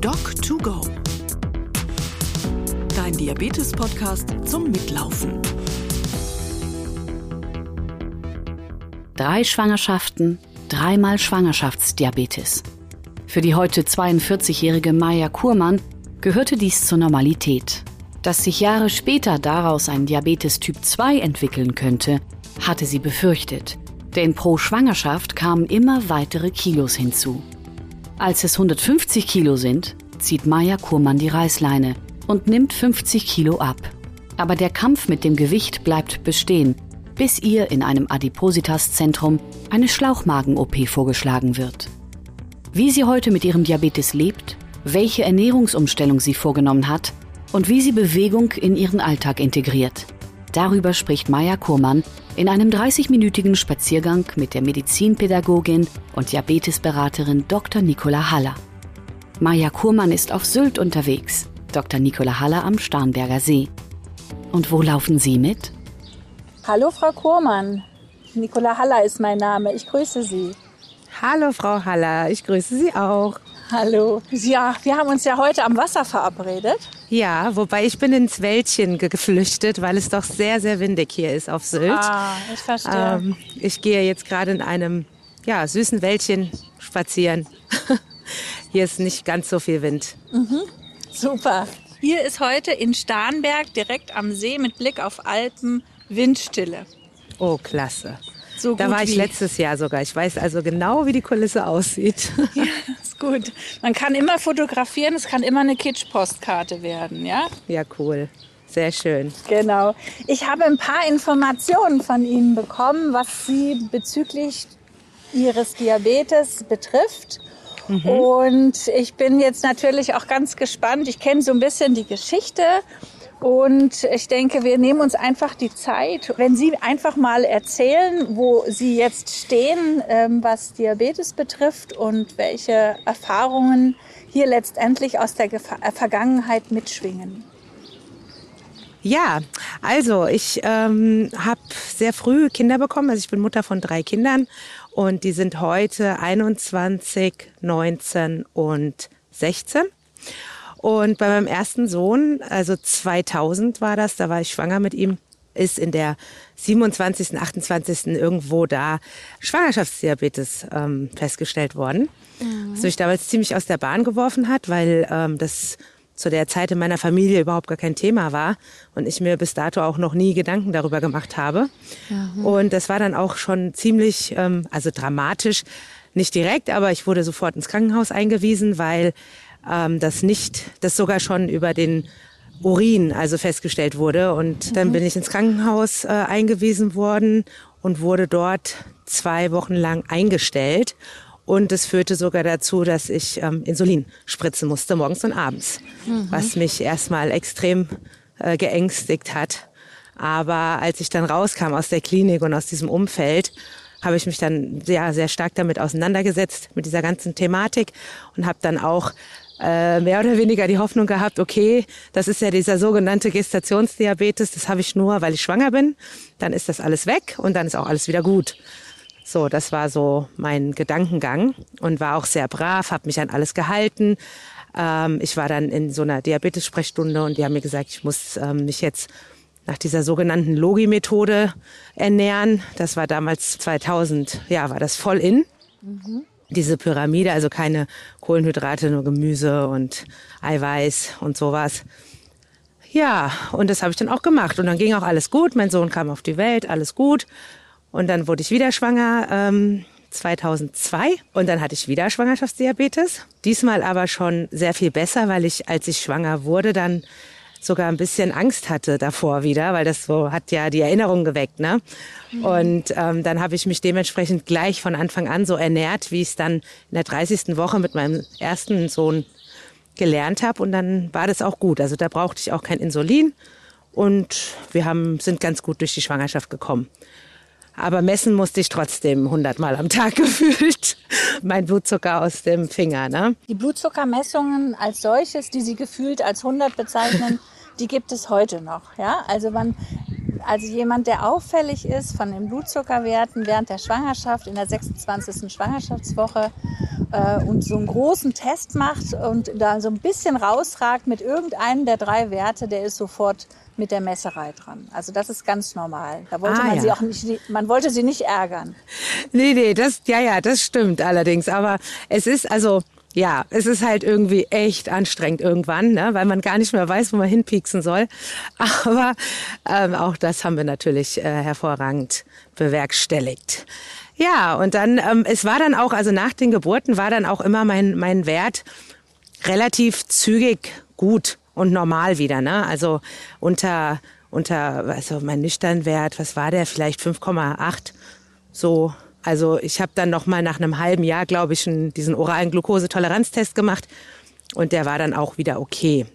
Doc2Go. Dein Diabetes-Podcast zum Mitlaufen. Drei Schwangerschaften, dreimal Schwangerschaftsdiabetes. Für die heute 42-jährige Maya Kurmann gehörte dies zur Normalität. Dass sich Jahre später daraus ein Diabetes Typ 2 entwickeln könnte, hatte sie befürchtet. Denn pro Schwangerschaft kamen immer weitere Kilos hinzu. Als es 150 Kilo sind, zieht Maya Kurmann die Reißleine und nimmt 50 Kilo ab. Aber der Kampf mit dem Gewicht bleibt bestehen, bis ihr in einem Adipositas-Zentrum eine Schlauchmagen-OP vorgeschlagen wird. Wie sie heute mit ihrem Diabetes lebt, welche Ernährungsumstellung sie vorgenommen hat und wie sie Bewegung in ihren Alltag integriert. Darüber spricht Maya Kurmann in einem 30-minütigen Spaziergang mit der Medizinpädagogin und Diabetesberaterin Dr. Nicola Haller. Maja Kurmann ist auf Sylt unterwegs, Dr. Nicola Haller am Starnberger See. Und wo laufen Sie mit? Hallo Frau Kurmann, Nicola Haller ist mein Name. Ich grüße Sie. Hallo Frau Haller, ich grüße Sie auch. Hallo. Ja, wir haben uns ja heute am Wasser verabredet. Ja, wobei ich bin ins Wäldchen geflüchtet, weil es doch sehr, sehr windig hier ist auf Sylt. Ah, ich verstehe. Ähm, ich gehe jetzt gerade in einem ja, süßen Wäldchen spazieren. hier ist nicht ganz so viel Wind. Mhm. Super. Hier ist heute in Starnberg direkt am See mit Blick auf Alpen Windstille. Oh, klasse. So da war ich wie. letztes Jahr sogar. Ich weiß also genau, wie die Kulisse aussieht. Ja, ist gut. Man kann immer fotografieren, es kann immer eine Kitsch-Postkarte werden, ja? Ja, cool. Sehr schön. Genau. Ich habe ein paar Informationen von Ihnen bekommen, was Sie bezüglich Ihres Diabetes betrifft. Mhm. Und ich bin jetzt natürlich auch ganz gespannt. Ich kenne so ein bisschen die Geschichte und ich denke, wir nehmen uns einfach die Zeit, wenn Sie einfach mal erzählen, wo Sie jetzt stehen, ähm, was Diabetes betrifft und welche Erfahrungen hier letztendlich aus der äh, Vergangenheit mitschwingen. Ja, also ich ähm, habe sehr früh Kinder bekommen. Also ich bin Mutter von drei Kindern und die sind heute 21, 19 und 16. Und bei meinem ersten Sohn, also 2000 war das, da war ich schwanger mit ihm, ist in der 27., 28. irgendwo da Schwangerschaftsdiabetes ähm, festgestellt worden. Mhm. Was mich damals ziemlich aus der Bahn geworfen hat, weil ähm, das zu der Zeit in meiner Familie überhaupt gar kein Thema war und ich mir bis dato auch noch nie Gedanken darüber gemacht habe. Mhm. Und das war dann auch schon ziemlich, ähm, also dramatisch, nicht direkt, aber ich wurde sofort ins Krankenhaus eingewiesen, weil ähm, das nicht, das sogar schon über den Urin also festgestellt wurde. Und mhm. dann bin ich ins Krankenhaus äh, eingewiesen worden und wurde dort zwei Wochen lang eingestellt. Und es führte sogar dazu, dass ich ähm, Insulin spritzen musste, morgens und abends, mhm. was mich erstmal extrem äh, geängstigt hat. Aber als ich dann rauskam aus der Klinik und aus diesem Umfeld, habe ich mich dann sehr, sehr stark damit auseinandergesetzt, mit dieser ganzen Thematik und habe dann auch äh, mehr oder weniger die Hoffnung gehabt, okay, das ist ja dieser sogenannte Gestationsdiabetes, das habe ich nur, weil ich schwanger bin. Dann ist das alles weg und dann ist auch alles wieder gut. So, das war so mein Gedankengang und war auch sehr brav, habe mich an alles gehalten. Ähm, ich war dann in so einer Diabetes-Sprechstunde und die haben mir gesagt, ich muss ähm, mich jetzt nach dieser sogenannten Logi-Methode ernähren. Das war damals 2000, ja, war das voll in. Mhm diese Pyramide, also keine Kohlenhydrate, nur Gemüse und Eiweiß und sowas. Ja, und das habe ich dann auch gemacht. Und dann ging auch alles gut. Mein Sohn kam auf die Welt, alles gut. Und dann wurde ich wieder schwanger, ähm, 2002. Und dann hatte ich wieder Schwangerschaftsdiabetes. Diesmal aber schon sehr viel besser, weil ich, als ich schwanger wurde, dann sogar ein bisschen Angst hatte davor wieder, weil das so hat ja die Erinnerung geweckt. Ne? Mhm. Und ähm, dann habe ich mich dementsprechend gleich von Anfang an so ernährt, wie ich es dann in der 30. Woche mit meinem ersten Sohn gelernt habe. Und dann war das auch gut. Also da brauchte ich auch kein Insulin. Und wir haben, sind ganz gut durch die Schwangerschaft gekommen. Aber messen musste ich trotzdem 100 Mal am Tag gefühlt. mein Blutzucker aus dem Finger. Ne? Die Blutzuckermessungen als solches, die Sie gefühlt als 100 bezeichnen, die gibt es heute noch. Ja? Also man also jemand, der auffällig ist von den Blutzuckerwerten während der Schwangerschaft in der 26. Schwangerschaftswoche äh, und so einen großen Test macht und da so ein bisschen rausragt mit irgendeinem der drei Werte, der ist sofort mit der Messerei dran. Also das ist ganz normal. Da wollte Ah, man ja. sie auch nicht, man wollte sie nicht ärgern. Nee, nee, das, ja, ja, das stimmt allerdings. Aber es ist also, ja, es ist halt irgendwie echt anstrengend irgendwann, ne, weil man gar nicht mehr weiß, wo man hinpieksen soll. Aber ähm, auch das haben wir natürlich äh, hervorragend bewerkstelligt. Ja, und dann, ähm, es war dann auch, also nach den Geburten war dann auch immer mein, mein Wert relativ zügig gut und normal wieder, ne? Also unter, unter, also mein Nüchternwert, was war der? Vielleicht 5,8 so, also ich habe dann noch mal nach einem halben Jahr, glaube ich, diesen oralen Glukosetoleranztest gemacht und der war dann auch wieder okay.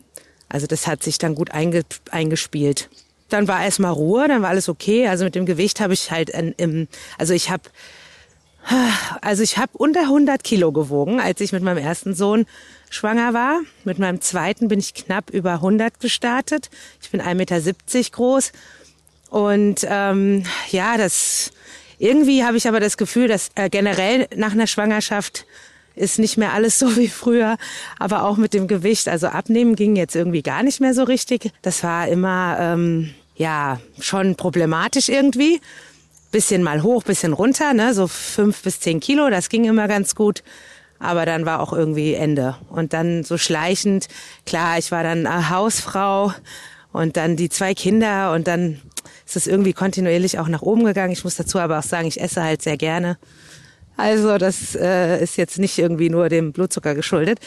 Also das hat sich dann gut einge eingespielt. Dann war erstmal Ruhe, dann war alles okay. Also mit dem Gewicht habe ich halt, im, also ich habe, also ich habe unter 100 Kilo gewogen, als ich mit meinem ersten Sohn schwanger war. Mit meinem zweiten bin ich knapp über 100 gestartet. Ich bin 1,70 Meter groß und ähm, ja, das irgendwie habe ich aber das Gefühl, dass äh, generell nach einer Schwangerschaft ist nicht mehr alles so wie früher, aber auch mit dem Gewicht. Also abnehmen ging jetzt irgendwie gar nicht mehr so richtig. Das war immer ähm, ja schon problematisch irgendwie. Bisschen mal hoch, bisschen runter, ne, so fünf bis zehn Kilo. Das ging immer ganz gut. Aber dann war auch irgendwie Ende. Und dann so schleichend, klar, ich war dann äh, Hausfrau und dann die zwei Kinder und dann ist es irgendwie kontinuierlich auch nach oben gegangen. Ich muss dazu aber auch sagen, ich esse halt sehr gerne. Also das äh, ist jetzt nicht irgendwie nur dem Blutzucker geschuldet.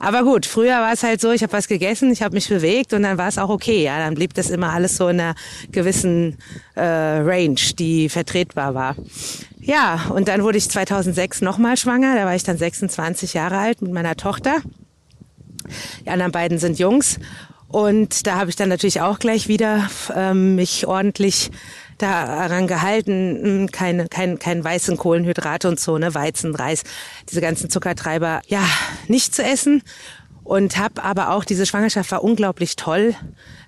Aber gut, früher war es halt so, ich habe was gegessen, ich habe mich bewegt und dann war es auch okay. Ja, dann blieb das immer alles so in einer gewissen äh, Range, die vertretbar war. Ja, und dann wurde ich 2006 nochmal schwanger. Da war ich dann 26 Jahre alt mit meiner Tochter. Die anderen beiden sind Jungs. Und da habe ich dann natürlich auch gleich wieder ähm, mich ordentlich daran gehalten, mh, keine, kein, kein weißen Kohlenhydrate und so, ne, Weizen, Reis, diese ganzen Zuckertreiber, ja, nicht zu essen. Und habe aber auch, diese Schwangerschaft war unglaublich toll,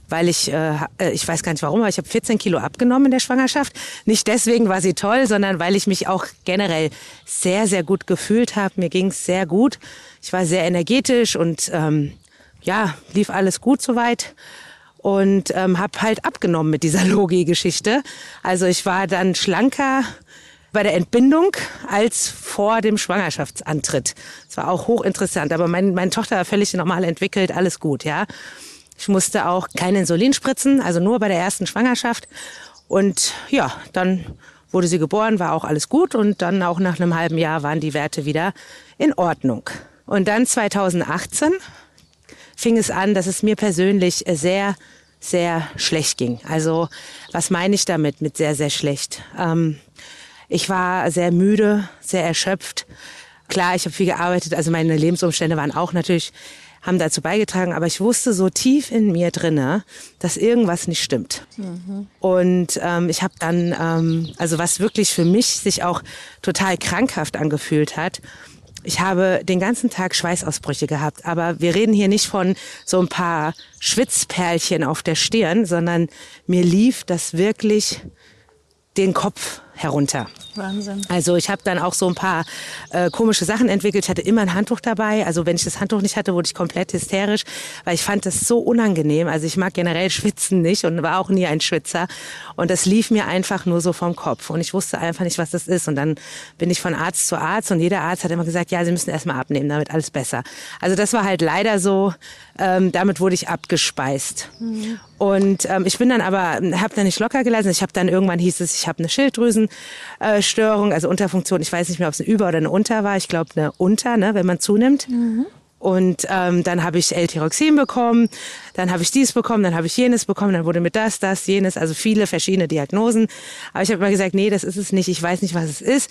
weil ich, äh, ich weiß gar nicht warum, aber ich habe 14 Kilo abgenommen in der Schwangerschaft. Nicht deswegen war sie toll, sondern weil ich mich auch generell sehr, sehr gut gefühlt habe. Mir ging es sehr gut. Ich war sehr energetisch und ähm, ja, lief alles gut soweit und ähm, habe halt abgenommen mit dieser Logi-Geschichte. Also ich war dann schlanker bei der Entbindung als vor dem Schwangerschaftsantritt. Das war auch hochinteressant, aber mein, meine Tochter war völlig normal entwickelt, alles gut, ja. Ich musste auch kein Insulin spritzen, also nur bei der ersten Schwangerschaft. Und ja, dann wurde sie geboren, war auch alles gut und dann auch nach einem halben Jahr waren die Werte wieder in Ordnung. Und dann 2018 fing es an, dass es mir persönlich sehr, sehr schlecht ging. Also was meine ich damit mit sehr, sehr schlecht? Ähm, ich war sehr müde, sehr erschöpft. Klar, ich habe viel gearbeitet, also meine Lebensumstände waren auch natürlich, haben dazu beigetragen, aber ich wusste so tief in mir drinne, dass irgendwas nicht stimmt. Und ähm, ich habe dann, ähm, also was wirklich für mich sich auch total krankhaft angefühlt hat, ich habe den ganzen Tag Schweißausbrüche gehabt, aber wir reden hier nicht von so ein paar Schwitzperlchen auf der Stirn, sondern mir lief das wirklich den Kopf herunter. Wahnsinn. Also ich habe dann auch so ein paar äh, komische Sachen entwickelt. Ich hatte immer ein Handtuch dabei. Also wenn ich das Handtuch nicht hatte, wurde ich komplett hysterisch, weil ich fand das so unangenehm. Also ich mag generell Schwitzen nicht und war auch nie ein Schwitzer. Und das lief mir einfach nur so vom Kopf. Und ich wusste einfach nicht, was das ist. Und dann bin ich von Arzt zu Arzt und jeder Arzt hat immer gesagt, ja, Sie müssen erstmal abnehmen, damit alles besser. Also das war halt leider so, ähm, damit wurde ich abgespeist. Und ähm, ich bin dann aber, habe dann nicht locker gelassen. Ich habe dann irgendwann hieß es, ich habe eine Schilddrüsenstörung, also Unterfunktion. Ich weiß nicht mehr, ob es eine Über- oder eine Unter war. Ich glaube eine Unter, ne, wenn man zunimmt. Und ähm, dann habe ich L-Tyroxin bekommen, dann habe ich dies bekommen, dann habe ich jenes bekommen, dann wurde mir das, das, jenes, also viele verschiedene Diagnosen. Aber ich habe immer gesagt, nee, das ist es nicht, ich weiß nicht, was es ist.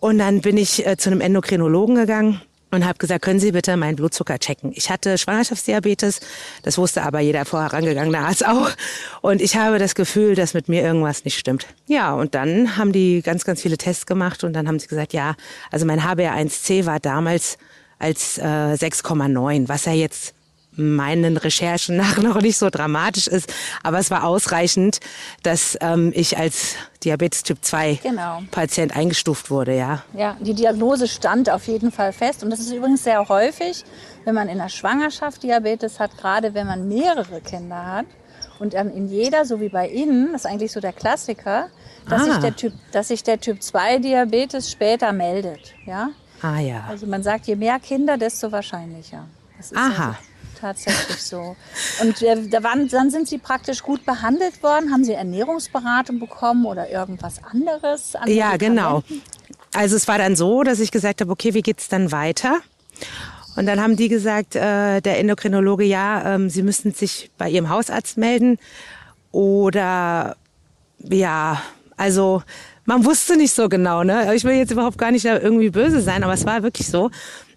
Und dann bin ich äh, zu einem Endokrinologen gegangen und habe gesagt, können Sie bitte meinen Blutzucker checken. Ich hatte Schwangerschaftsdiabetes, das wusste aber jeder vorherangegangene Arzt auch. Und ich habe das Gefühl, dass mit mir irgendwas nicht stimmt. Ja, und dann haben die ganz, ganz viele Tests gemacht und dann haben sie gesagt, ja, also mein HbA1c war damals als äh, 6,9, was ja jetzt meinen Recherchen nach noch nicht so dramatisch ist, aber es war ausreichend, dass ähm, ich als Diabetes Typ 2 Genau. Patient eingestuft wurde, ja. Ja, die Diagnose stand auf jeden Fall fest. Und das ist übrigens sehr häufig, wenn man in der Schwangerschaft Diabetes hat, gerade wenn man mehrere Kinder hat. Und dann in jeder, so wie bei Ihnen, das ist eigentlich so der Klassiker, dass, Ah. sich, der typ, dass sich der Typ 2 Diabetes später meldet. Ja? Ah ja. Also man sagt, je mehr Kinder, desto wahrscheinlicher. Aha. Tatsächlich so. Und äh, da waren, dann sind Sie praktisch gut behandelt worden? Haben Sie Ernährungsberatung bekommen oder irgendwas anderes? an Ja, genau. Also es war dann so, dass ich gesagt habe, okay, wie geht's dann weiter? Und dann haben die gesagt, äh, der Endokrinologe, ja, ähm, sie müssten sich bei ihrem Hausarzt melden oder ja, also man wusste nicht so genau, ne? Ich will jetzt überhaupt gar nicht irgendwie böse sein, aber es war wirklich so.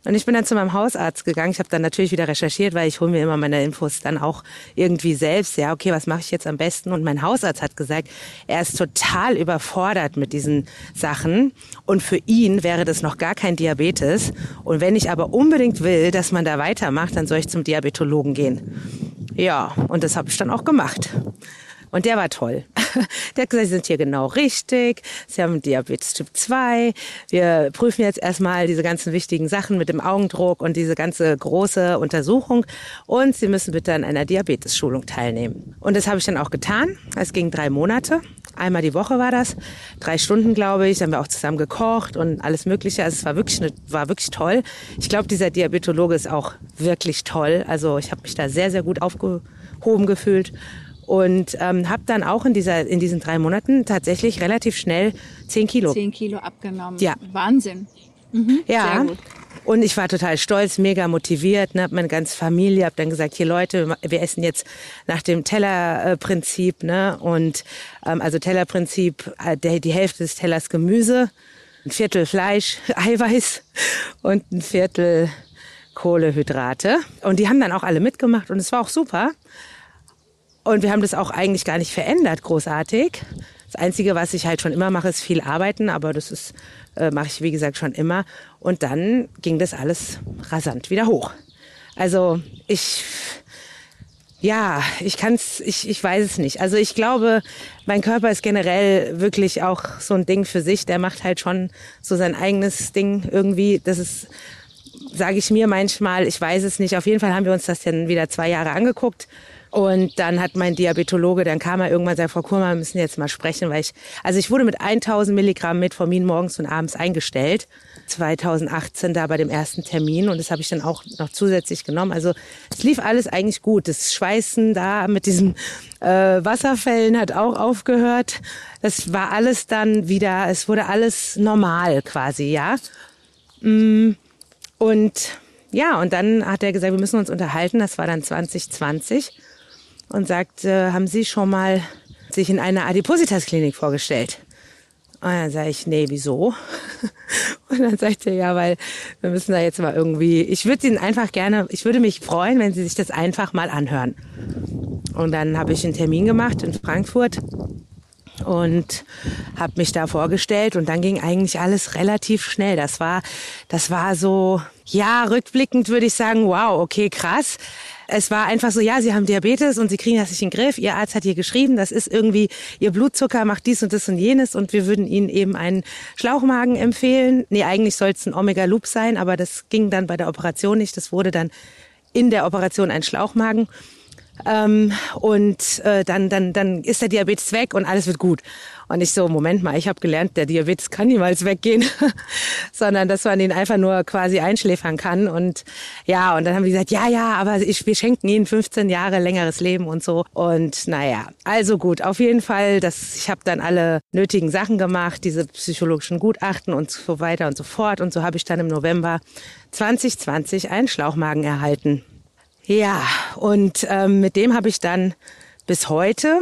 Und ich bin dann zu meinem Hausarzt gegangen. Ich habe dann natürlich wieder recherchiert, weil ich hole mir immer meine Infos dann auch irgendwie selbst. Ja, okay, was mache ich jetzt am besten? Und mein Hausarzt hat gesagt, er ist total überfordert mit diesen Sachen. Und für ihn wäre das noch gar kein Diabetes. Und wenn ich aber unbedingt will, dass man da weitermacht, dann soll ich zum Diabetologen gehen. Ja, und das habe ich dann auch gemacht. Und der war toll. Der hat gesagt, Sie sind hier genau richtig. Sie haben Diabetes Typ 2. Wir prüfen jetzt erstmal diese ganzen wichtigen Sachen mit dem Augendruck und diese ganze große Untersuchung. Und Sie müssen bitte an einer Diabetes-Schulung teilnehmen. Und das habe ich dann auch getan. Es ging drei Monate. Einmal die Woche war das. Drei Stunden, glaube ich. Haben wir auch zusammen gekocht und alles Mögliche. Also es war wirklich, eine, war wirklich toll. Ich glaube, dieser Diabetologe ist auch wirklich toll. Also ich habe mich da sehr, sehr gut aufgehoben gefühlt und ähm, habe dann auch in dieser in diesen drei Monaten tatsächlich relativ schnell zehn Kilo. 10 Kilo abgenommen. Ja. Wahnsinn. ja. sehr gut. Und ich war total stolz, mega motiviert, ne, hab meine ganze Familie, hab dann gesagt, hier Leute, wir essen jetzt nach dem Tellerprinzip, ne, und ähm, also Tellerprinzip, äh, der, die Hälfte des Tellers Gemüse, ein Viertel Fleisch, Eiweiß und ein Viertel Kohlehydrate. Und die haben dann auch alle mitgemacht und es war auch super. Und wir haben das auch eigentlich gar nicht verändert, großartig. Das Einzige, was ich halt schon immer mache, ist viel arbeiten, aber das ist, äh, mache ich, wie gesagt, schon immer. Und dann ging das alles rasant wieder hoch. Also ich, ja, ich kann's, ich, ich weiß es nicht. Also ich glaube, mein Körper ist generell wirklich auch so ein Ding für sich. Der macht halt schon so sein eigenes Ding irgendwie. Das ist, sage ich mir manchmal, ich weiß es nicht. Auf jeden Fall haben wir uns das dann wieder zwei Jahre angeguckt. Und dann hat mein Diabetologe, dann kam er irgendwann, sagt, Frau Kurmann, wir müssen jetzt mal sprechen, weil ich, also ich wurde mit 1000 Milligramm Metformin morgens und abends eingestellt. 2018 da bei dem ersten Termin und das habe ich dann auch noch zusätzlich genommen. Also es lief alles eigentlich gut. Das Schweißen da mit diesen äh, Wasserfällen hat auch aufgehört. Das war alles dann wieder, es wurde alles normal quasi, ja. Mm, Und ja, und dann hat er gesagt, wir müssen uns unterhalten. Das war dann 2020 und sagt, äh, haben Sie schon mal sich in einer Adipositas-Klinik vorgestellt? Und dann sage ich, nee, wieso? Und dann sagt er, ja, weil wir müssen da jetzt mal irgendwie, ich würde Ihnen einfach gerne, ich würde mich freuen, wenn Sie sich das einfach mal anhören. Und dann habe ich einen Termin gemacht in Frankfurt und habe mich da vorgestellt und dann ging eigentlich alles relativ schnell. Das war, das war so, ja, rückblickend würde ich sagen, wow, okay, krass. Es war einfach so, ja, Sie haben Diabetes und Sie kriegen das nicht in den Griff. Ihr Arzt hat hier geschrieben, das ist irgendwie, Ihr Blutzucker macht dies und das und jenes und wir würden Ihnen eben einen Schlauchmagen empfehlen. Nee, eigentlich soll es ein Omega-Loop sein, aber das ging dann bei der Operation nicht. Das wurde dann in der Operation ein Schlauchmagen. Ähm, und äh, dann, dann, dann ist der Diabetes weg und alles wird gut. Und ich so, Moment mal, ich habe gelernt, der Diabetes kann niemals weggehen, sondern dass man ihn einfach nur quasi einschläfern kann. Und ja, und dann haben die gesagt, ja, ja, aber ich, wir schenken ihnen 15 Jahre längeres Leben und so. Und naja, also gut, auf jeden Fall, das, ich habe dann alle nötigen Sachen gemacht, diese psychologischen Gutachten und so weiter und so fort. Und so habe ich dann im November 2020 einen Schlauchmagen erhalten. Ja, und ähm, mit dem habe ich dann bis heute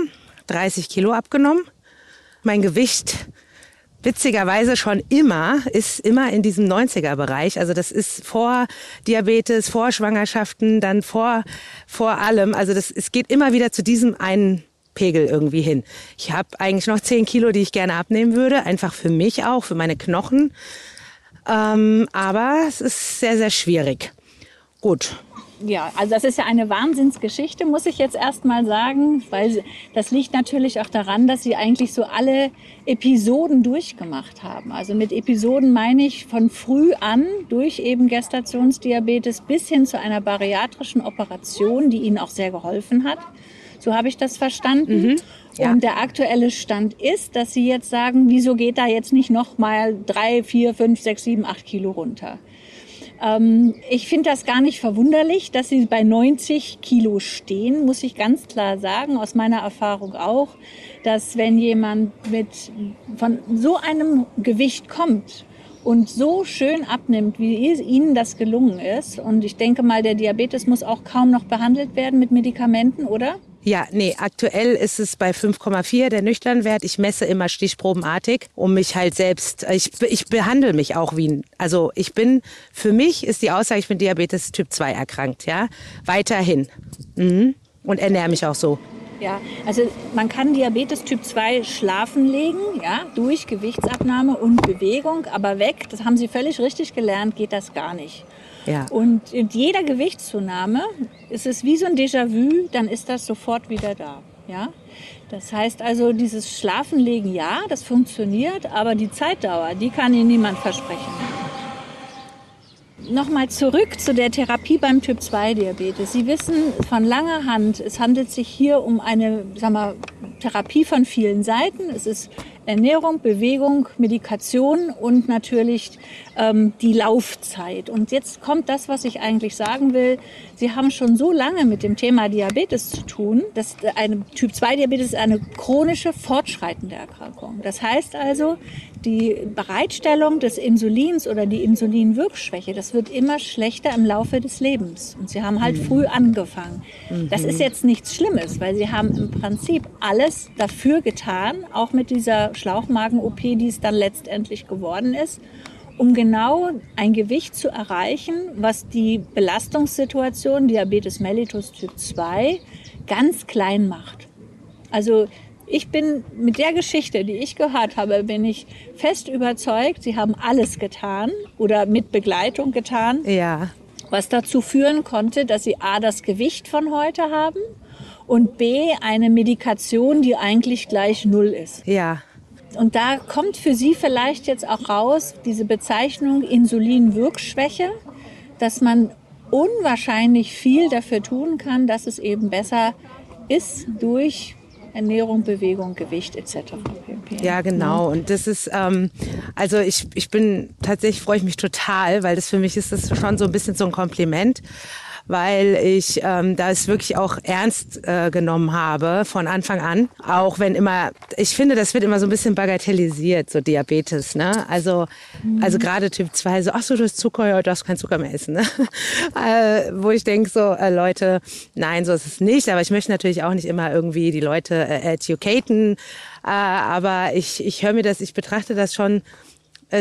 30 Kilo abgenommen. Mein Gewicht witzigerweise schon immer ist immer in diesem 90er Bereich. Also das ist vor Diabetes, vor Schwangerschaften, dann vor vor allem. Also das es geht immer wieder zu diesem einen Pegel irgendwie hin. Ich habe eigentlich noch 10 Kilo, die ich gerne abnehmen würde, einfach für mich auch, für meine Knochen. Ähm, aber es ist sehr sehr schwierig. Gut, ja, also das ist ja eine Wahnsinnsgeschichte, muss ich jetzt erst mal sagen, weil das liegt natürlich auch daran, dass sie eigentlich so alle Episoden durchgemacht haben. Also mit Episoden meine ich von früh an durch eben Gestationsdiabetes bis hin zu einer bariatrischen Operation, die ihnen auch sehr geholfen hat. So habe ich das verstanden. Mhm, ja. Und der aktuelle Stand ist, dass Sie jetzt sagen, wieso geht da jetzt nicht noch mal drei, vier, fünf, sechs, sieben, acht Kilo runter? Ähm, ich finde das gar nicht verwunderlich, dass sie bei 90 Kilo stehen, muss ich ganz klar sagen, aus meiner Erfahrung auch, dass wenn jemand mit von so einem Gewicht kommt, und so schön abnimmt, wie Ihnen das gelungen ist. Und ich denke mal, der Diabetes muss auch kaum noch behandelt werden mit Medikamenten, oder? Ja, nee, aktuell ist es bei 5,4 der Nüchternwert. Ich messe immer stichprobenartig, um mich halt selbst, ich, ich behandle mich auch wie, also ich bin, für mich ist die Aussage, ich bin Diabetes Typ 2 erkrankt, ja, weiterhin. Mhm. Und ernähre mich auch so. Ja, also man kann Diabetes Typ 2 schlafen legen, ja, durch Gewichtsabnahme und Bewegung, aber weg, das haben Sie völlig richtig gelernt, geht das gar nicht. Ja. Und in jeder Gewichtszunahme ist es wie so ein Déjà-vu, dann ist das sofort wieder da. Ja? Das heißt also, dieses Schlafenlegen, ja, das funktioniert, aber die Zeitdauer, die kann Ihnen niemand versprechen. Nochmal zurück zu der Therapie beim Typ 2 Diabetes. Sie wissen von langer Hand, es handelt sich hier um eine sag mal, Therapie von vielen Seiten. Es ist Ernährung, Bewegung, Medikation und natürlich ähm, die Laufzeit. Und jetzt kommt das, was ich eigentlich sagen will. Sie haben schon so lange mit dem Thema Diabetes zu tun, dass eine Typ 2 Diabetes ist eine chronische, fortschreitende Erkrankung. Das heißt also, die Bereitstellung des Insulins oder die Insulinwirkschwäche, das wird immer schlechter im Laufe des Lebens. Und sie haben halt mhm. früh angefangen. Mhm. Das ist jetzt nichts Schlimmes, weil sie haben im Prinzip alles dafür getan, auch mit dieser Schlauchmagen-OP, die es dann letztendlich geworden ist, um genau ein Gewicht zu erreichen, was die Belastungssituation Diabetes mellitus Typ 2 ganz klein macht. Also ich bin mit der Geschichte, die ich gehört habe, bin ich fest überzeugt, sie haben alles getan oder mit Begleitung getan. Ja. Was dazu führen konnte, dass sie A, das Gewicht von heute haben und B, eine Medikation, die eigentlich gleich Null ist. Ja. Und da kommt für Sie vielleicht jetzt auch raus diese Bezeichnung Insulinwirkschwäche, dass man unwahrscheinlich viel dafür tun kann, dass es eben besser ist durch Ernährung, Bewegung, Gewicht etc. Ja, genau. Und das ist, ähm, also ich, ich bin tatsächlich freue ich mich total, weil das für mich ist das schon so ein bisschen so ein Kompliment weil ich ähm, das wirklich auch ernst äh, genommen habe von Anfang an. Auch wenn immer, ich finde, das wird immer so ein bisschen bagatellisiert, so Diabetes. Ne? Also, mhm. also gerade Typ 2, so, ach so, du hast Zucker, ja, du darfst kein Zucker mehr essen. Ne? äh, wo ich denke so, äh, Leute, nein, so ist es nicht. Aber ich möchte natürlich auch nicht immer irgendwie die Leute äh, educaten. Äh, aber ich, ich höre mir das, ich betrachte das schon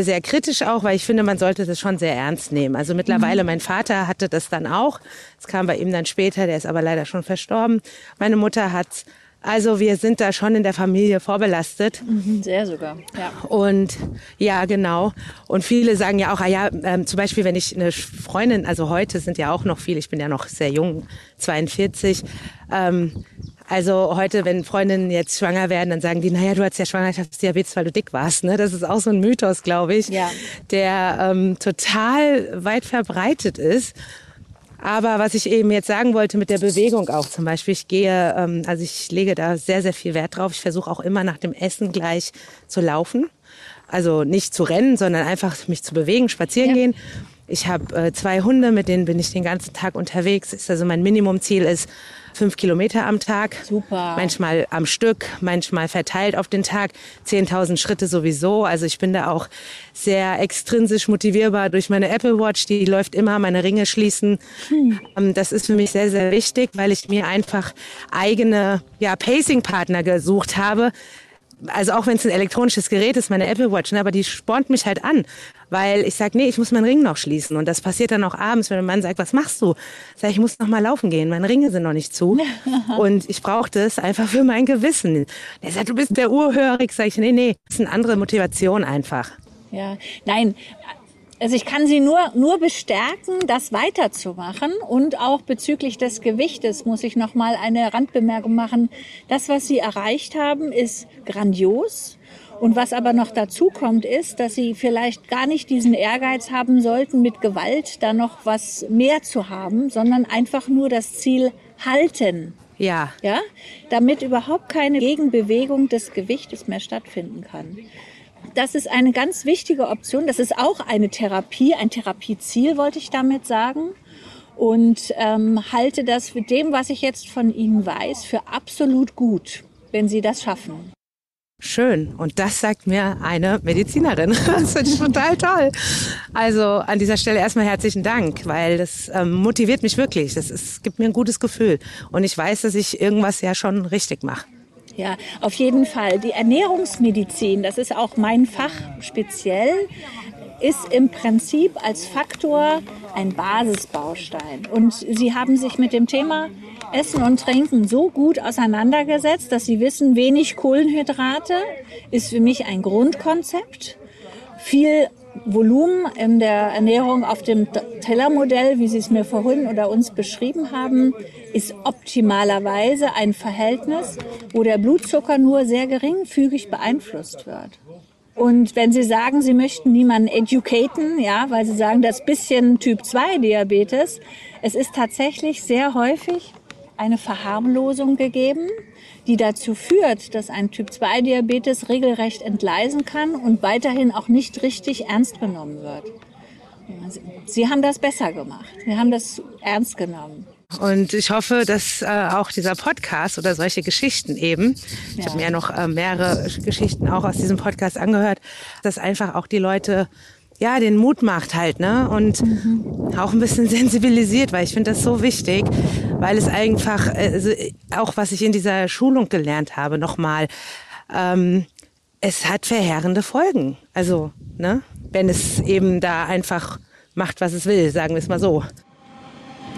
sehr kritisch auch, weil ich finde, man sollte das schon sehr ernst nehmen. Also mittlerweile, mhm. mein Vater hatte das dann auch. Es kam bei ihm dann später, der ist aber leider schon verstorben. Meine Mutter hat also wir sind da schon in der Familie vorbelastet. Mhm, sehr sogar, ja. Und ja, genau. Und viele sagen ja auch, ah ja, ähm, zum Beispiel, wenn ich eine Freundin, also heute sind ja auch noch viele, ich bin ja noch sehr jung, 42, ähm, also heute, wenn Freundinnen jetzt schwanger werden, dann sagen die, naja, du hast ja Schwangerschaftsdiabetes, weil du dick warst. Ne? Das ist auch so ein Mythos, glaube ich, ja. der ähm, total weit verbreitet ist. Aber was ich eben jetzt sagen wollte mit der Bewegung auch zum Beispiel, ich gehe, ähm, also ich lege da sehr, sehr viel Wert drauf. Ich versuche auch immer nach dem Essen gleich zu laufen. Also nicht zu rennen, sondern einfach mich zu bewegen, spazieren ja. gehen. Ich habe äh, zwei Hunde, mit denen bin ich den ganzen Tag unterwegs. Also mein Minimumziel ist fünf Kilometer am Tag. Super. Manchmal am Stück, manchmal verteilt auf den Tag. 10.000 Schritte sowieso. Also ich bin da auch sehr extrinsisch motivierbar durch meine Apple Watch. Die läuft immer, meine Ringe schließen. Hm. Das ist für mich sehr, sehr wichtig, weil ich mir einfach eigene ja, Pacing-Partner gesucht habe, also auch wenn es ein elektronisches Gerät ist, meine Apple Watch, ne, aber die spornt mich halt an, weil ich sage, nee, ich muss meinen Ring noch schließen und das passiert dann auch abends, wenn ein Mann sagt, was machst du? Sag ich, muss noch mal laufen gehen, meine Ringe sind noch nicht zu und ich brauche das einfach für mein Gewissen. Der sagt, du bist der Urhörig, sag ich, nee, nee, das ist eine andere Motivation einfach. Ja, nein, Also ich kann Sie nur, nur bestärken, das weiterzumachen. Und auch bezüglich des Gewichtes muss ich noch mal eine Randbemerkung machen. Das, was Sie erreicht haben, ist grandios. Und was aber noch dazu kommt, ist, dass Sie vielleicht gar nicht diesen Ehrgeiz haben sollten, mit Gewalt da noch was mehr zu haben, sondern einfach nur das Ziel halten. Ja. Ja, damit überhaupt keine Gegenbewegung des Gewichtes mehr stattfinden kann. Das ist eine ganz wichtige Option. Das ist auch eine Therapie, ein Therapieziel, wollte ich damit sagen. Und ähm, halte das mit dem, was ich jetzt von Ihnen weiß, für absolut gut, wenn Sie das schaffen. Schön. Und das sagt mir eine Medizinerin. Das finde ich total toll. Also an dieser Stelle erstmal herzlichen Dank, weil das ähm, motiviert mich wirklich. Das gibt mir ein gutes Gefühl. Und ich weiß, dass ich irgendwas ja schon richtig mache. Ja, auf jeden Fall. Die Ernährungsmedizin, das ist auch mein Fach speziell, ist im Prinzip als Faktor ein Basisbaustein. Und Sie haben sich mit dem Thema Essen und Trinken so gut auseinandergesetzt, dass Sie wissen, wenig Kohlenhydrate ist für mich ein Grundkonzept. Viel Volumen in der Ernährung auf dem Tellermodell, wie Sie es mir vorhin oder uns beschrieben haben, ist optimalerweise ein Verhältnis, wo der Blutzucker nur sehr geringfügig beeinflusst wird. Und wenn Sie sagen, Sie möchten niemanden educaten, ja, weil Sie sagen, das bisschen Typ 2 Diabetes, es ist tatsächlich sehr häufig eine Verharmlosung gegeben, die dazu führt, dass ein Typ-2-Diabetes regelrecht entgleisen kann und weiterhin auch nicht richtig ernst genommen wird. Sie haben das besser gemacht. Sie haben das ernst genommen. Und ich hoffe, dass äh, auch dieser Podcast oder solche Geschichten eben, ja. ich habe mir ja noch äh, mehrere Geschichten auch aus diesem Podcast angehört, dass einfach auch die Leute ja, den Mut macht halt, ne? Und mhm. auch ein bisschen sensibilisiert, weil ich finde das so wichtig, weil es einfach, also auch was ich in dieser Schulung gelernt habe, nochmal, ähm, es hat verheerende Folgen. Also, ne? Wenn es eben da einfach macht, was es will, sagen wir es mal so.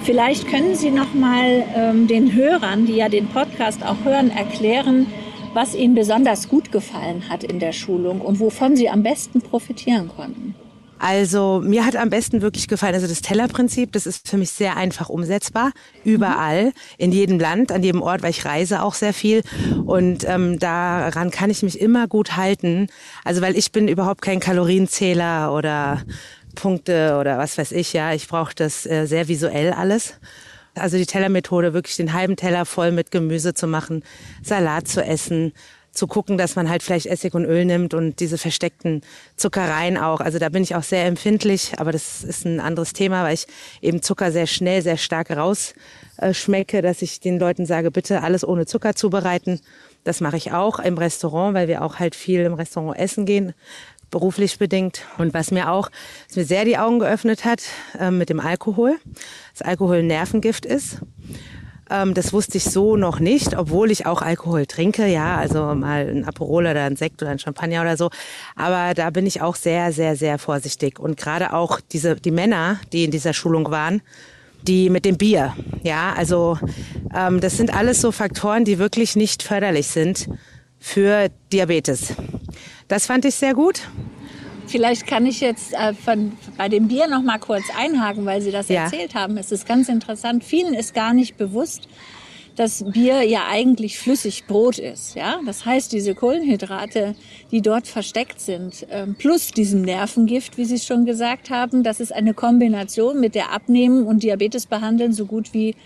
Vielleicht können Sie noch mal ähm, den Hörern, die ja den Podcast auch hören, erklären, was Ihnen besonders gut gefallen hat in der Schulung und wovon Sie am besten profitieren konnten. Also mir hat am besten wirklich gefallen, also das Tellerprinzip, das ist für mich sehr einfach umsetzbar, überall, in jedem Land, an jedem Ort, weil ich reise auch sehr viel und ähm, daran kann ich mich immer gut halten. Also weil ich bin überhaupt kein Kalorienzähler oder Punkte oder was weiß ich, ja, ich brauche das äh, sehr visuell alles. Also die Tellermethode, wirklich den halben Teller voll mit Gemüse zu machen, Salat zu essen, zu gucken, dass man halt vielleicht Essig und Öl nimmt und diese versteckten Zuckereien auch. Also da bin ich auch sehr empfindlich, aber das ist ein anderes Thema, weil ich eben Zucker sehr schnell, sehr stark rausschmecke, dass ich den Leuten sage, bitte alles ohne Zucker zubereiten. Das mache ich auch im Restaurant, weil wir auch halt viel im Restaurant essen gehen, beruflich bedingt. Und was mir auch, was mir sehr die Augen geöffnet hat, äh, mit dem Alkohol, dass Alkohol ein Nervengift ist. Ähm, das wusste ich so noch nicht, obwohl ich auch Alkohol trinke, ja, also mal ein Aperol oder ein Sekt oder ein Champagner oder so. Aber da bin ich auch sehr, sehr, sehr vorsichtig. Und gerade auch diese, die Männer, die in dieser Schulung waren, die mit dem Bier, ja, also ähm, das sind alles so Faktoren, die wirklich nicht förderlich sind für Diabetes. Das fand ich sehr gut. Vielleicht kann ich jetzt äh, von, bei dem Bier noch mal kurz einhaken, weil Sie das ja. erzählt haben. Es ist ganz interessant. Vielen ist gar nicht bewusst, dass Bier ja eigentlich flüssig Brot ist. Ja, das heißt, diese Kohlenhydrate, die dort versteckt sind, ähm, plus diesem Nervengift, wie Sie schon gesagt haben, das ist eine Kombination, mit der Abnehmen und Diabetes behandeln so gut wie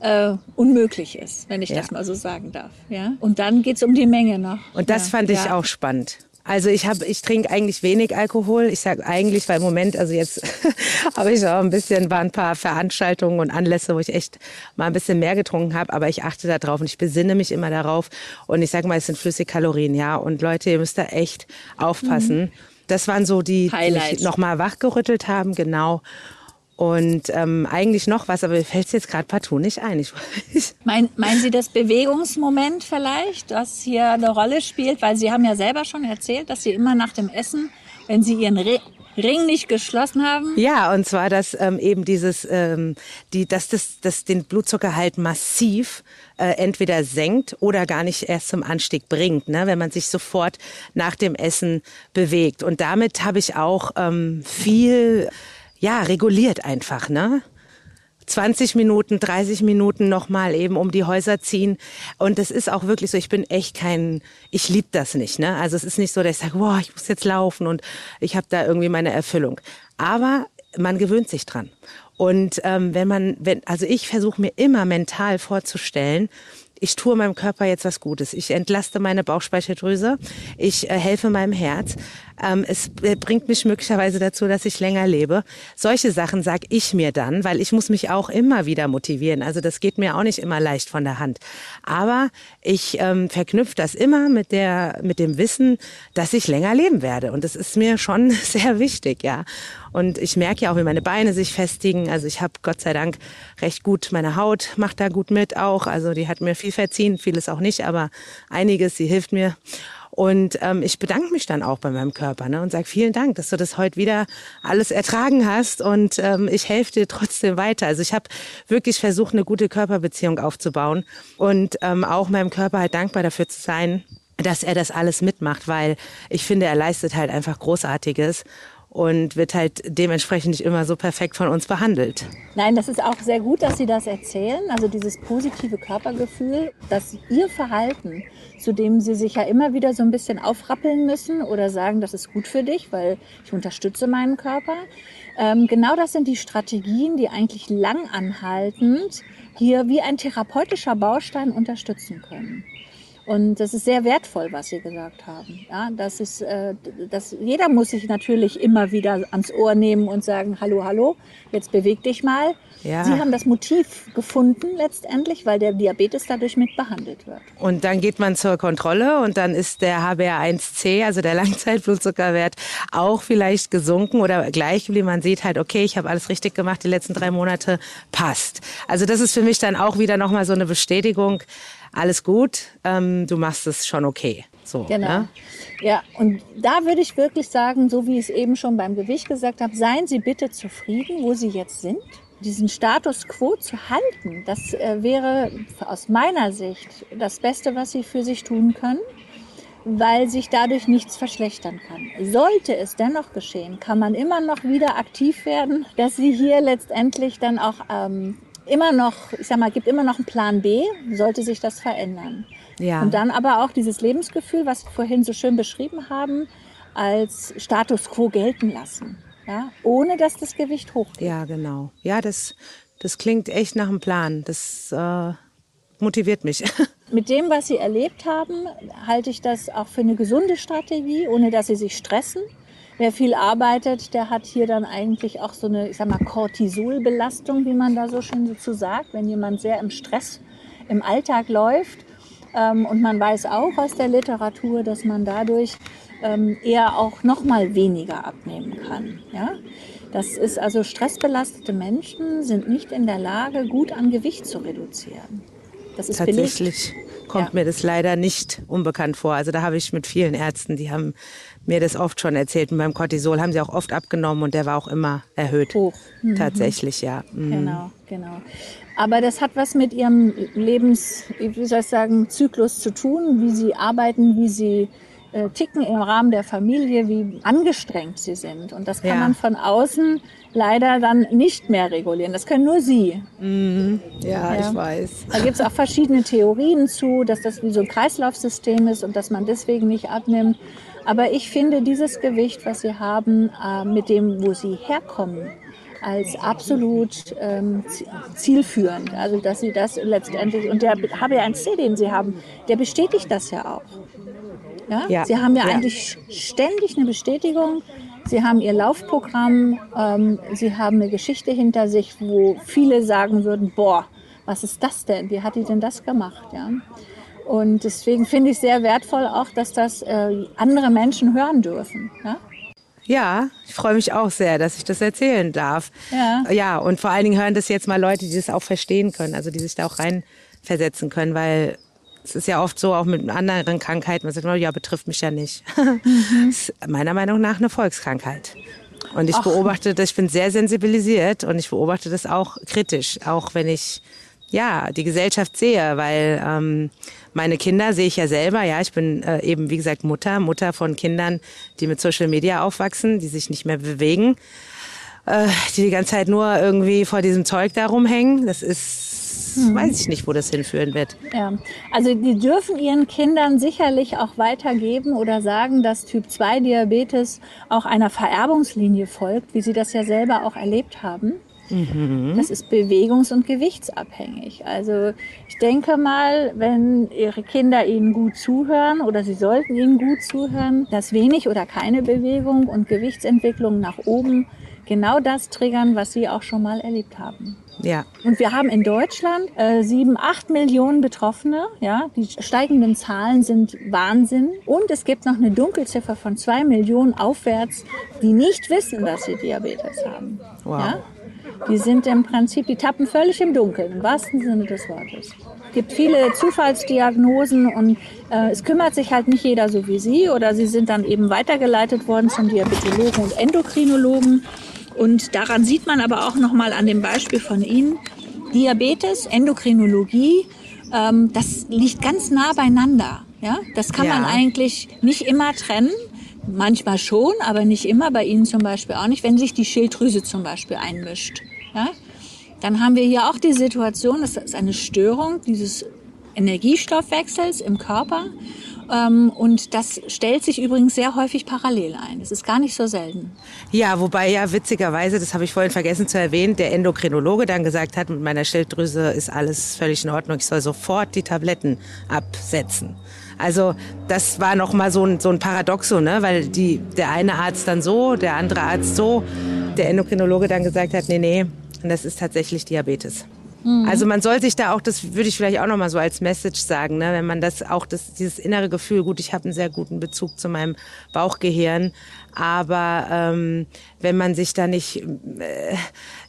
äh, unmöglich ist, wenn ich ja. das mal so sagen darf. Ja, und dann geht's um die Menge noch. Und das ja. fand ich ja. auch spannend. Also ich habe, ich trinke eigentlich wenig Alkohol. Ich sage eigentlich, weil im Moment, also jetzt habe ich auch ein bisschen, waren ein paar Veranstaltungen und Anlässe, wo ich echt mal ein bisschen mehr getrunken habe, aber ich achte da drauf und ich besinne mich immer darauf. Und ich sage mal, es sind flüssige Kalorien, ja. Und Leute, ihr müsst da echt aufpassen. Mhm. Das waren so die, die mich nochmal wachgerüttelt haben, genau. Und ähm, eigentlich noch was, aber mir fällt es jetzt gerade partout nicht ein. Ich, mein, meinen Sie das Bewegungsmoment vielleicht, das hier eine Rolle spielt? Weil Sie haben ja selber schon erzählt, dass Sie immer nach dem Essen, wenn Sie Ihren Re Ring nicht geschlossen haben? Ja, und zwar, dass ähm, eben dieses, ähm, die, dass das, das den Blutzucker halt massiv äh, entweder senkt oder gar nicht erst zum Anstieg bringt, ne, wenn man sich sofort nach dem Essen bewegt. Und damit habe ich auch ähm, viel ja reguliert einfach, ne? 20 Minuten, 30 Minuten nochmal eben um die Häuser ziehen. Und es ist auch wirklich so, ich bin echt kein, ich lieb das nicht. Ne? Also es ist nicht so, dass ich sage, boah, ich muss jetzt laufen und ich habe da irgendwie meine Erfüllung. Aber man gewöhnt sich dran. Und ähm, wenn man, wenn, also ich versuche mir immer mental vorzustellen, ich tue meinem Körper jetzt was Gutes. Ich entlaste meine Bauchspeicheldrüse. Ich äh, helfe meinem Herz. Ähm, es äh, bringt mich möglicherweise dazu, dass ich länger lebe. Solche Sachen sage ich mir dann, weil ich muss mich auch immer wieder motivieren. Also das geht mir auch nicht immer leicht von der Hand. Aber ich ähm, verknüpfe das immer mit der mit dem Wissen, dass ich länger leben werde. Und das ist mir schon sehr wichtig, ja. Und ich merke ja auch, wie meine Beine sich festigen. Also ich habe Gott sei Dank recht gut, meine Haut macht da gut mit auch. Also die hat mir viel verziehen, vieles auch nicht, aber einiges, sie hilft mir. Und ähm, ich bedanke mich dann auch bei meinem Körper ne, und sage vielen Dank, dass du das heute wieder alles ertragen hast und ähm, ich helfe dir trotzdem weiter. Also ich habe wirklich versucht, eine gute Körperbeziehung aufzubauen und ähm, auch meinem Körper halt dankbar dafür zu sein, dass er das alles mitmacht, weil ich finde, er leistet halt einfach Großartiges und wird halt dementsprechend nicht immer so perfekt von uns behandelt. Nein, das ist auch sehr gut, dass Sie das erzählen. Also dieses positive Körpergefühl, dass Ihr Verhalten, zu dem Sie sich ja immer wieder so ein bisschen aufrappeln müssen oder sagen, das ist gut für dich, weil ich unterstütze meinen Körper. Ähm, genau das sind die Strategien, die eigentlich langanhaltend hier wie ein therapeutischer Baustein unterstützen können. Und das ist sehr wertvoll, was Sie gesagt haben. Ja, das ist, äh, das, jeder muss sich natürlich immer wieder ans Ohr nehmen und sagen, hallo, hallo, jetzt beweg dich mal. Ja. Sie haben das Motiv gefunden letztendlich, weil der Diabetes dadurch mit behandelt wird. Und dann geht man zur Kontrolle und dann ist der HbA1c, also der Langzeitblutzuckerwert, auch vielleicht gesunken oder gleich wie Man sieht halt, okay, ich habe alles richtig gemacht, die letzten drei Monate passt. Also das ist für mich dann auch wieder nochmal so eine Bestätigung, alles gut, ähm, du machst es schon okay. So, genau. Ne? Ja, und da würde ich wirklich sagen, so wie ich es eben schon beim Gewicht gesagt habe, seien Sie bitte zufrieden, wo Sie jetzt sind. Diesen Status quo zu halten, das äh, wäre aus meiner Sicht das Beste, was Sie für sich tun können, weil sich dadurch nichts verschlechtern kann. Sollte es dennoch geschehen, kann man immer noch wieder aktiv werden, dass Sie hier letztendlich dann auch ähm, immer noch, ich sag mal, gibt immer noch einen Plan B, sollte sich das verändern. Ja. Und dann aber auch dieses Lebensgefühl, was wir vorhin so schön beschrieben haben, als Status quo gelten lassen. Ja, ohne dass das Gewicht hochgeht. Ja, genau. Ja, das, das klingt echt nach einem Plan. Das äh, motiviert mich. Mit dem, was Sie erlebt haben, halte ich das auch für eine gesunde Strategie, ohne dass Sie sich stressen. Wer viel arbeitet, der hat hier dann eigentlich auch so eine, ich sag mal, Cortisolbelastung, wie man da so schön dazu sagt. Wenn jemand sehr im Stress im Alltag läuft, ähm, und man weiß auch aus der Literatur, dass man dadurch ähm, eher auch noch mal weniger abnehmen kann. Ja? Das ist also stressbelastete Menschen sind nicht in der Lage, gut an Gewicht zu reduzieren. Das ist Tatsächlich belegt. Kommt ja. mir das leider nicht unbekannt vor. Also da habe ich mit vielen Ärzten, die haben mir das oft schon erzählt. Und beim Cortisol haben sie auch oft abgenommen und der war auch immer erhöht. Hoch. Mhm. Tatsächlich, ja. Mhm. Genau, genau. Aber das hat was mit ihrem Lebens, wie soll ich sagen, Zyklus zu tun, wie sie arbeiten, wie sie äh, ticken im Rahmen der Familie, wie angestrengt sie sind. Und das kann ja. man von außen leider dann nicht mehr regulieren. Das können nur Sie. Mhm. Ja, ja, ich weiß. Da gibt es auch verschiedene Theorien zu, dass das wie so ein Kreislaufsystem ist und dass man deswegen nicht abnimmt. Aber ich finde dieses Gewicht, was Sie haben, äh, mit dem, wo Sie herkommen, als absolut ähm, zielführend. Also dass Sie das letztendlich, und der HB1C, den Sie haben, der bestätigt das ja auch. Ja? ja. Sie haben ja, ja, eigentlich ständig eine Bestätigung. Sie haben Ihr Laufprogramm, ähm, Sie haben eine Geschichte hinter sich, wo viele sagen würden, boah, was ist das denn? Wie hat die denn das gemacht? Ja? Und deswegen finde ich sehr wertvoll auch, dass das äh, andere Menschen hören dürfen. Ja? Ja, ich freue mich auch sehr, dass ich das erzählen darf. Ja. Ja, und vor allen Dingen hören das jetzt mal Leute, die das auch verstehen können, also die sich da auch reinversetzen können, weil es ist ja oft so, auch mit anderen Krankheiten, man sagt, ja, betrifft mich ja nicht. Mhm. Das ist meiner Meinung nach eine Volkskrankheit. Und ich Ach. beobachte das, ich bin sehr sensibilisiert und ich beobachte das auch kritisch, auch wenn ich ja die Gesellschaft sehe, weil ähm, meine Kinder sehe ich ja selber, ja, ich bin äh, eben wie gesagt Mutter, Mutter von Kindern, die mit Social Media aufwachsen, die sich nicht mehr bewegen, äh, die die ganze Zeit nur irgendwie vor diesem Zeug da rumhängen. Das ist, weiß ich nicht, wo das hinführen wird. Ja, also die dürfen ihren Kindern sicherlich auch weitergeben oder sagen, dass Typ 2 Diabetes auch einer Vererbungslinie folgt, wie sie das ja selber auch erlebt haben. Das ist bewegungs- und gewichtsabhängig. Also ich denke mal, wenn Ihre Kinder Ihnen gut zuhören oder Sie sollten Ihnen gut zuhören, dass wenig oder keine Bewegung und Gewichtsentwicklung nach oben genau das triggern, was Sie auch schon mal erlebt haben. Ja, Und wir haben in Deutschland äh, sieben, acht Millionen Betroffene. Ja, die steigenden Zahlen sind Wahnsinn. Und es gibt noch eine Dunkelziffer von zwei Millionen aufwärts, die nicht wissen, dass sie Diabetes haben. Wow. Ja? Die sind im Prinzip, die tappen völlig im Dunkeln, im wahrsten Sinne des Wortes. Es gibt viele Zufallsdiagnosen und äh, es kümmert sich halt nicht jeder so wie Sie oder Sie sind dann eben weitergeleitet worden zum Diabetologen und Endokrinologen. Und daran sieht man aber auch nochmal an dem Beispiel von Ihnen, Diabetes, Endokrinologie, ähm, das liegt ganz nah beieinander. Ja? Das kann Ja. man eigentlich nicht immer trennen. Manchmal schon, aber nicht immer. Bei Ihnen zum Beispiel auch nicht, wenn sich die Schilddrüse zum Beispiel einmischt. Ja? Dann haben wir hier auch die Situation, das ist eine Störung dieses Energiestoffwechsels im Körper. Ähm, und das stellt sich übrigens sehr häufig parallel ein. Das ist gar nicht so selten. Ja, wobei ja witzigerweise, das habe ich vorhin vergessen zu erwähnen, der Endokrinologe dann gesagt hat, mit meiner Schilddrüse ist alles völlig in Ordnung, ich soll sofort die Tabletten absetzen. Also das war noch mal so ein, so ein Paradoxo, ne? weil die, der eine Arzt dann so, der andere Arzt so, der Endokrinologe dann gesagt hat, nee, nee, das ist tatsächlich Diabetes. Also man soll sich da auch, das würde ich vielleicht auch noch mal so als Message sagen, ne? wenn man das auch das, dieses innere Gefühl, gut, ich habe einen sehr guten Bezug zu meinem Bauchgehirn, aber ähm, wenn man sich da nicht äh,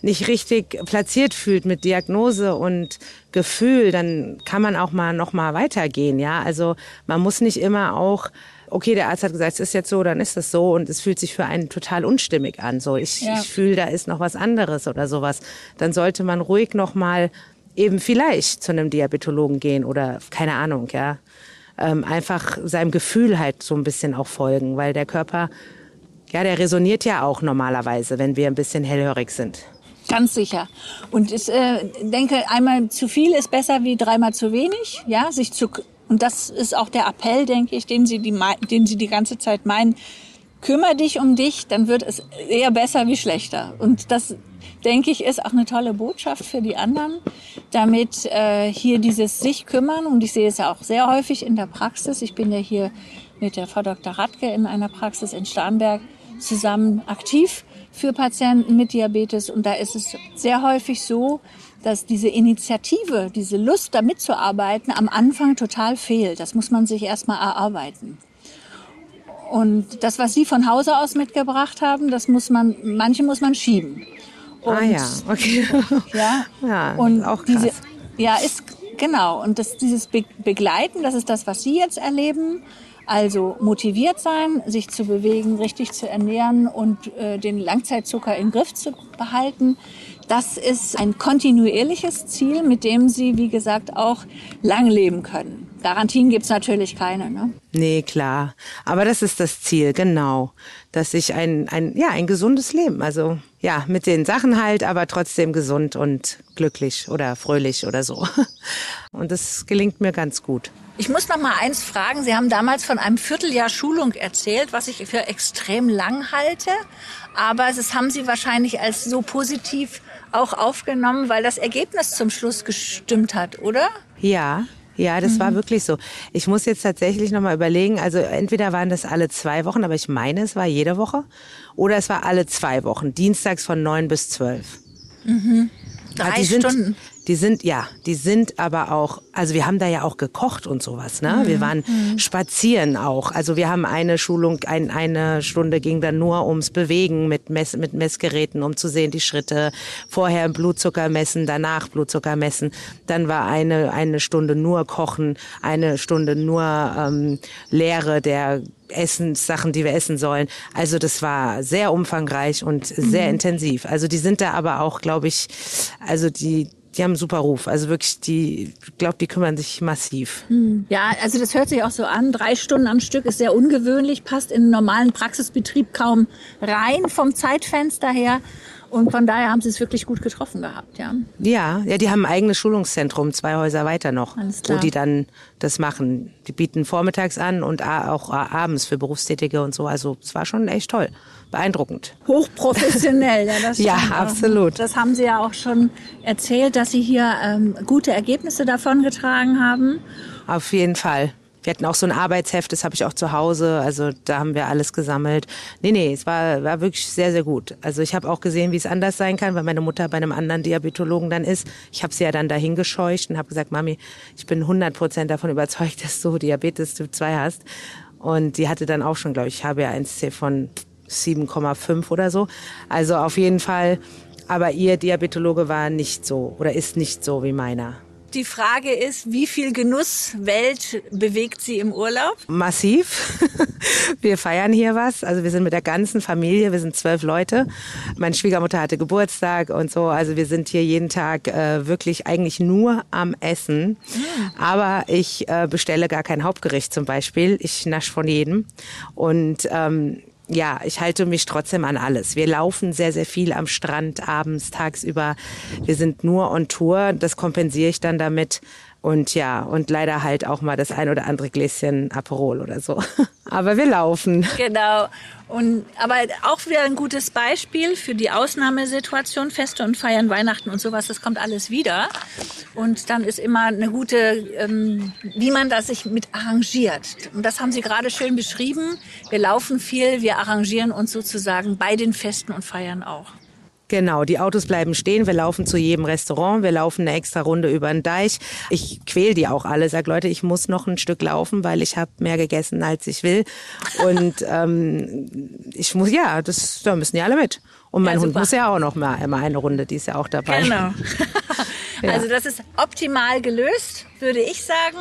nicht richtig platziert fühlt mit Diagnose und Gefühl, dann kann man auch mal noch mal weitergehen, ja. Also man muss nicht immer auch Okay, der Arzt hat gesagt, es ist jetzt so, dann ist das so und es fühlt sich für einen total unstimmig an. So, ich, Ja. ich fühle, da ist noch was anderes oder sowas. Dann sollte man ruhig noch mal eben vielleicht zu einem Diabetologen gehen oder keine Ahnung, ja. Ähm, einfach seinem Gefühl halt so ein bisschen auch folgen, weil der Körper, ja, der resoniert ja auch normalerweise, wenn wir ein bisschen hellhörig sind. Ganz sicher. Und ich äh, denke, einmal zu viel ist besser wie dreimal zu wenig. Ja, sich zu und das ist auch der Appell, denke ich, den Sie die, den Sie die ganze Zeit meinen. Kümmer dich um dich, dann wird es eher besser wie schlechter. Und das, denke ich, ist auch eine tolle Botschaft für die anderen, damit äh, hier dieses sich kümmern. Und ich sehe es ja auch sehr häufig in der Praxis. Ich bin ja hier mit der Frau Dr. Radke in einer Praxis in Starnberg zusammen aktiv für Patienten mit Diabetes. Und da ist es sehr häufig so, dass diese Initiative, diese Lust, da mitzuarbeiten, am Anfang total fehlt. Das muss man sich erstmal erarbeiten. Und das, was Sie von Hause aus mitgebracht haben, das muss man, manche muss man schieben. Und, ah ja, okay. Ja, Ja, und auch krass. diese, ja, ist genau. Und das, dieses Be Begleiten, das ist das, was Sie jetzt erleben. Also motiviert sein, sich zu bewegen, richtig zu ernähren und äh, den Langzeitzucker im Griff zu behalten. Das ist ein kontinuierliches Ziel, mit dem Sie, wie gesagt, auch lang leben können. Garantien gibt's natürlich keine. Ne? Nee, klar. Aber das ist das Ziel, genau. Dass ich ein, ein, ja, ein gesundes Leben, also ja, mit den Sachen halt, aber trotzdem gesund und glücklich oder fröhlich oder so. Und das gelingt mir ganz gut. Ich muss noch mal eins fragen. Sie haben damals von einem Vierteljahr Schulung erzählt, was ich für extrem lang halte. Aber das haben Sie wahrscheinlich als so positiv auch aufgenommen, weil das Ergebnis zum Schluss gestimmt hat, oder? Ja, ja, das Mhm. war wirklich so. Ich muss jetzt tatsächlich noch mal überlegen, also entweder waren das alle zwei Wochen, aber ich meine, es war jede Woche, oder es war alle zwei Wochen, dienstags von neun bis zwölf. Drei die sind, Stunden. Die sind, ja, die sind aber auch, also wir haben da ja auch gekocht und sowas, ne? Wir waren spazieren auch. Also wir haben eine Schulung, ein, eine Stunde ging dann nur ums Bewegen mit, Mess, mit Messgeräten, um zu sehen, die Schritte. Vorher Blutzucker messen, danach Blutzucker messen. Dann war eine, eine Stunde nur Kochen, eine Stunde nur ähm, Lehre der Essenssachen, die wir essen sollen. Also das war sehr umfangreich und sehr intensiv. Also die sind da aber auch, glaube ich, also die die haben einen super Ruf. Also wirklich, die, ich glaube, die kümmern sich massiv. Ja, also das hört sich auch so an. Drei Stunden am Stück ist sehr ungewöhnlich, passt in einen normalen Praxisbetrieb kaum rein vom Zeitfenster her. Und von daher haben sie es wirklich gut getroffen gehabt, ja. Ja, ja, die haben ein eigenes Schulungszentrum, zwei Häuser weiter noch, wo die dann das machen. Die bieten vormittags an und auch abends für Berufstätige und so. Also es war schon echt toll, beeindruckend. Hochprofessionell, ja, das Ja, absolut. Das haben Sie ja auch schon erzählt, dass Sie hier ähm, gute Ergebnisse davongetragen haben. Auf jeden Fall. Wir hatten auch so ein Arbeitsheft, das habe ich auch zu Hause. Also da haben wir alles gesammelt. Nee, nee, es war, war wirklich sehr, sehr gut. Also ich habe auch gesehen, wie es anders sein kann, weil meine Mutter bei einem anderen Diabetologen dann ist. Ich habe sie ja dann dahin gescheucht und habe gesagt, Mami, ich bin 100 Prozent davon überzeugt, dass du Diabetes Typ 2 hast. Und die hatte dann auch schon, glaube ich, HbA1c von 7,5 oder so. Also auf jeden Fall. Aber ihr Diabetologe war nicht so oder ist nicht so wie meiner. Die Frage ist, wie viel Genusswelt bewegt Sie im Urlaub? massiv. Wir feiern hier was. Also wir sind mit der ganzen Familie, wir sind zwölf Leute. Meine Schwiegermutter hatte Geburtstag und so. Also wir sind hier jeden Tag äh, wirklich eigentlich nur am Essen. Aber ich äh, bestelle gar kein Hauptgericht zum Beispiel. Ich nasch von jedem. Und ähm, ja, ich halte mich trotzdem an alles. Wir laufen sehr, sehr viel am Strand, abends, tagsüber. Wir sind nur on Tour. Das kompensiere ich dann damit. Und ja, und leider halt auch mal das ein oder andere Gläschen Aperol oder so. Aber wir laufen. Genau. Und, aber auch wieder ein gutes Beispiel für die Ausnahmesituation, Feste und Feiern, Weihnachten und sowas, das kommt alles wieder. Und dann ist immer eine gute, ähm, wie man das sich mit arrangiert. Und das haben Sie gerade schön beschrieben. Wir laufen viel, wir arrangieren uns sozusagen bei den Festen und Feiern auch. Genau, die Autos bleiben stehen, wir laufen zu jedem Restaurant, wir laufen eine extra Runde über den Deich. Ich quäl die auch alle, sag Leute, ich muss noch ein Stück laufen, weil ich habe mehr gegessen, als ich will. Und ähm, ich muss, ja, das, da müssen die alle mit. Und mein Ja, Hund muss ja auch noch mal immer eine Runde, die ist ja auch dabei. Genau. Ja. Also das ist optimal gelöst, würde ich sagen.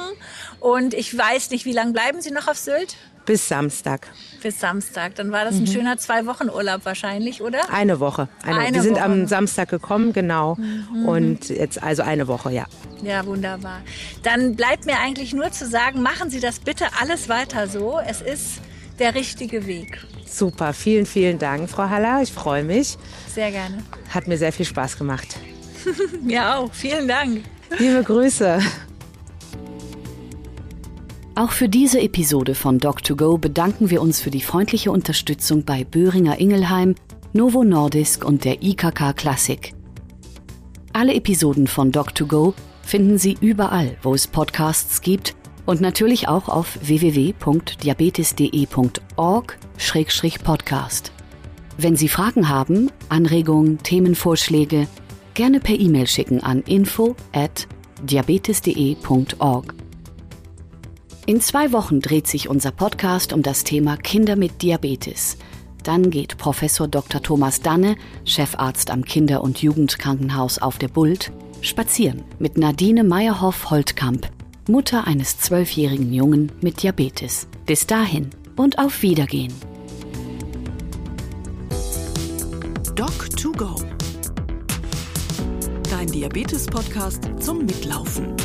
Und ich weiß nicht, wie lange bleiben Sie noch auf Sylt? Bis Samstag. Bis Samstag. Dann war das ein schöner Zwei-Wochen-Urlaub wahrscheinlich, oder? Eine Woche. Eine, Eine wir sind Woche am. Samstag gekommen, genau. Und jetzt also eine Woche, ja. Ja, wunderbar. Dann bleibt mir eigentlich nur zu sagen, machen Sie das bitte alles weiter so. Es ist der richtige Weg. Super, vielen, vielen Dank, Frau Haller. Ich freue mich. Sehr gerne. Hat mir sehr viel Spaß gemacht. Mir auch. Vielen Dank. Liebe Grüße. Auch für diese Episode von Doc2Go bedanken wir uns für die freundliche Unterstützung bei Böhringer Ingelheim, Novo Nordisk und der IKK Klassik. Alle Episoden von Doc2Go finden Sie überall, wo es Podcasts gibt und natürlich auch auf www.diabetes.de.org-podcast. Wenn Sie Fragen haben, Anregungen, Themenvorschläge, gerne per E-Mail schicken an info at diabetes.de.org. In zwei Wochen dreht sich unser Podcast um das Thema Kinder mit Diabetes. Dann geht Professor Dr. Thomas Danne, Chefarzt am Kinder- und Jugendkrankenhaus auf der Bult, spazieren mit Nadine Meyerhoff-Holtkamp, Mutter eines zwölfjährigen Jungen mit Diabetes. Bis dahin und auf Wiedergehen. Doc2Go. Dein Diabetes-Podcast zum Mitlaufen.